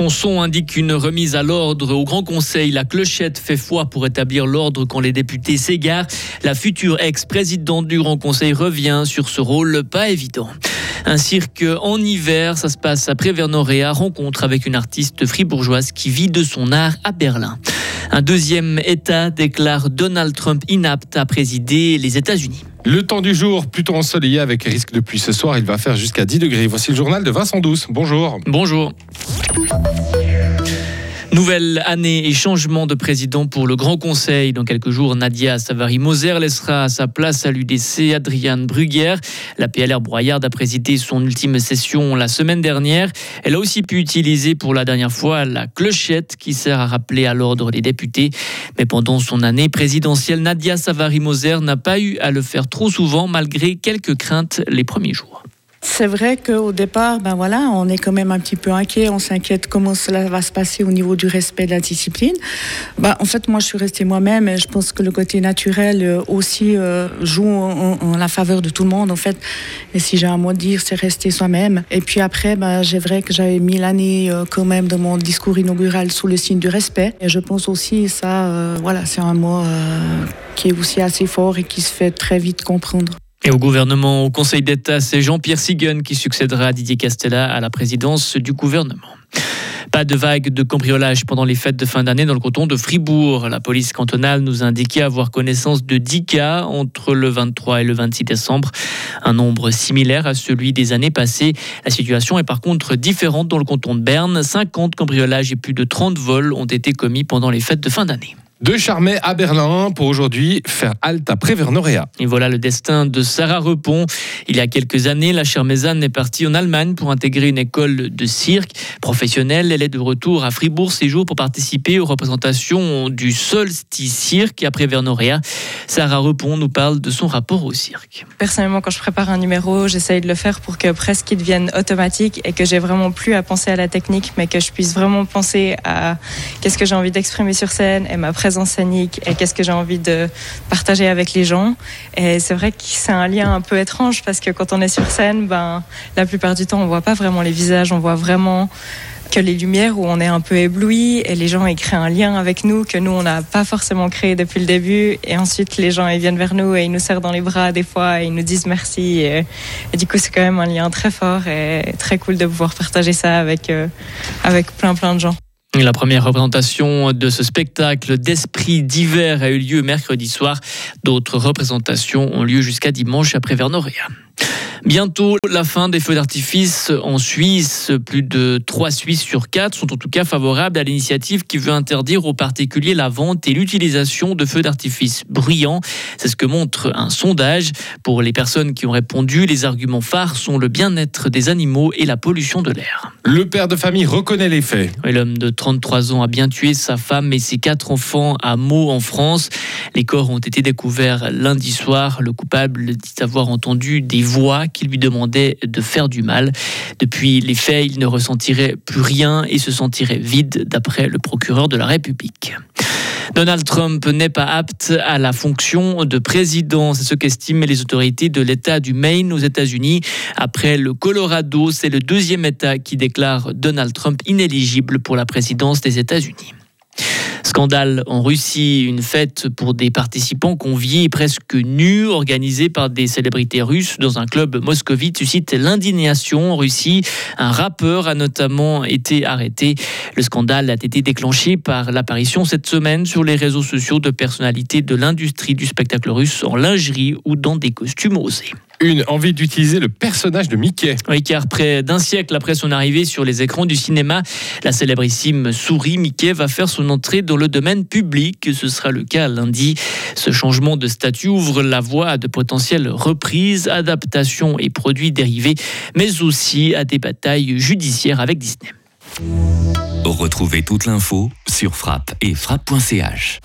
Son son indique une remise à l'ordre au Grand Conseil. La clochette fait foi pour établir l'ordre quand les députés s'égarent. La future ex-présidente du Grand Conseil revient sur ce rôle pas évident. Un cirque en hiver, ça se passe après Vernoréa, rencontre avec une artiste fribourgeoise qui vit de son art à Berlin. Un deuxième État déclare Donald Trump inapte à présider les États-Unis. Le temps du jour, plutôt ensoleillé avec risque de pluie ce soir. Il va faire jusqu'à 10 degrés. Voici le journal de Vincent Douce. Bonjour. Bonjour. Nouvelle année et changement de président pour le Grand Conseil. Dans quelques jours, Nadia Savary-Moser laissera sa place à l'UDC Adriane Bruguière. La PLR Broyard a présidé son ultime session la semaine dernière. Elle a aussi pu utiliser pour la dernière fois la clochette qui sert à rappeler à l'ordre des députés. Mais pendant son année présidentielle, Nadia Savary-Moser n'a pas eu à le faire trop souvent malgré quelques craintes les premiers jours. C'est vrai qu'au départ, ben voilà, on est quand même un petit peu inquiet, on s'inquiète comment cela va se passer au niveau du respect de la discipline. Ben, en fait, moi, je suis restée moi-même et je pense que le côté naturel euh, aussi euh, joue en, la faveur de tout le monde, en fait. Et si j'ai un mot à dire, c'est rester soi-même. Et puis après, ben, j'ai vrai que j'avais mis l'année euh, quand même de mon discours inaugural sous le signe du respect. Et je pense aussi, ça, voilà, c'est un mot qui est aussi assez fort et qui se fait très vite comprendre. Et au gouvernement, au Conseil d'État, c'est Jean-Pierre Siguen qui succédera à Didier Castella à la présidence du gouvernement. Pas de vague de cambriolage pendant les fêtes de fin d'année dans le canton de Fribourg. La police cantonale nous a indiqué avoir connaissance de 10 cas entre le 23 et le 26 décembre, un nombre similaire à celui des années passées. La situation est par contre différente dans le canton de Berne. 50 cambriolages et plus de 30 vols ont été commis pendant les fêtes de fin d'année de Charmey à Berlin pour aujourd'hui faire halte à Prévernoréa. Et voilà le destin de Sarah Repon. Il y a quelques années, la Charmezanne est partie en Allemagne pour intégrer une école de cirque professionnelle. Elle est de retour à Fribourg ces jours pour participer aux représentations du Solstice Cirque à Prévernoréa. Sarah Repon nous parle de son rapport au cirque. Personnellement, quand je prépare un numéro, j'essaye de le faire pour que presque il devienne automatique et que j'ai vraiment plus à penser à la technique, mais que je puisse vraiment penser à qu'est-ce que j'ai envie d'exprimer sur scène et ma présence scénique et qu'est-ce que j'ai envie de partager avec les gens. Et c'est vrai que c'est un lien un peu étrange parce que quand on est sur scène, ben, la plupart du temps, on voit pas vraiment les visages, on voit vraiment que les lumières où on est un peu ébloui et les gens ils créent un lien avec nous que nous on n'a pas forcément créé depuis le début et ensuite les gens ils viennent vers nous et ils nous serrent dans les bras des fois et ils nous disent merci et, du coup c'est quand même un lien très fort et très cool de pouvoir partager ça avec euh, avec plein plein de gens. La première représentation de ce spectacle d'esprit d'hiver a eu lieu mercredi soir. D'autres représentations ont lieu jusqu'à dimanche après Vernoria. Bientôt la fin des feux d'artifice en Suisse. Plus de 3 Suisses sur 4 sont en tout cas favorables à l'initiative qui veut interdire aux particuliers la vente et l'utilisation de feux d'artifice bruyants. C'est ce que montre un sondage. Pour les personnes qui ont répondu, les arguments phares sont le bien-être des animaux et la pollution de l'air. Le père de famille reconnaît les faits. L'homme de 33 ans a bien tué sa femme et ses quatre enfants à Meaux en France. Les corps ont été découverts lundi soir. Le coupable dit avoir entendu des voix qui lui demandait de faire du mal. Depuis les faits, il ne ressentirait plus rien et se sentirait vide, d'après le procureur de la République. Donald Trump n'est pas apte à la fonction de président. C'est ce qu'estiment les autorités de l'État du Maine aux États-Unis. Après le Colorado, c'est le deuxième État qui déclare Donald Trump inéligible pour la présidence des États-Unis. Scandale en Russie, une fête pour des participants conviés presque nus, organisée par des célébrités russes dans un club moscovite, suscite l'indignation en Russie. Un rappeur a notamment été arrêté. Le scandale a été déclenché par l'apparition cette semaine sur les réseaux sociaux de personnalités de l'industrie du spectacle russe en lingerie ou dans des costumes osés une envie d'utiliser le personnage de Mickey. Oui, car près d'un siècle après son arrivée sur les écrans du cinéma, la célébrissime souris Mickey va faire son entrée dans le domaine public. Ce sera le cas lundi. Ce changement de statut ouvre la voie à de potentielles reprises, adaptations et produits dérivés, mais aussi à des batailles judiciaires avec Disney. Retrouvez toute l'info sur frappe et frappe.ch.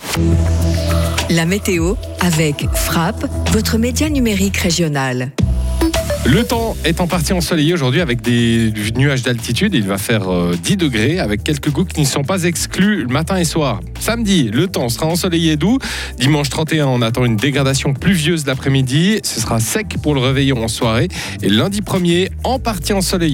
La météo avec Frappe, votre média numérique régional. Le temps est en partie ensoleillé aujourd'hui avec des nuages d'altitude. Il va faire 10 euh, degrés avec quelques gouttes qui ne sont pas exclus le matin et soir. Samedi, le temps sera ensoleillé et doux. Dimanche 31, on attend une dégradation pluvieuse l'après-midi. Ce sera sec pour le réveillon en soirée. Et lundi 1er, en partie ensoleillé.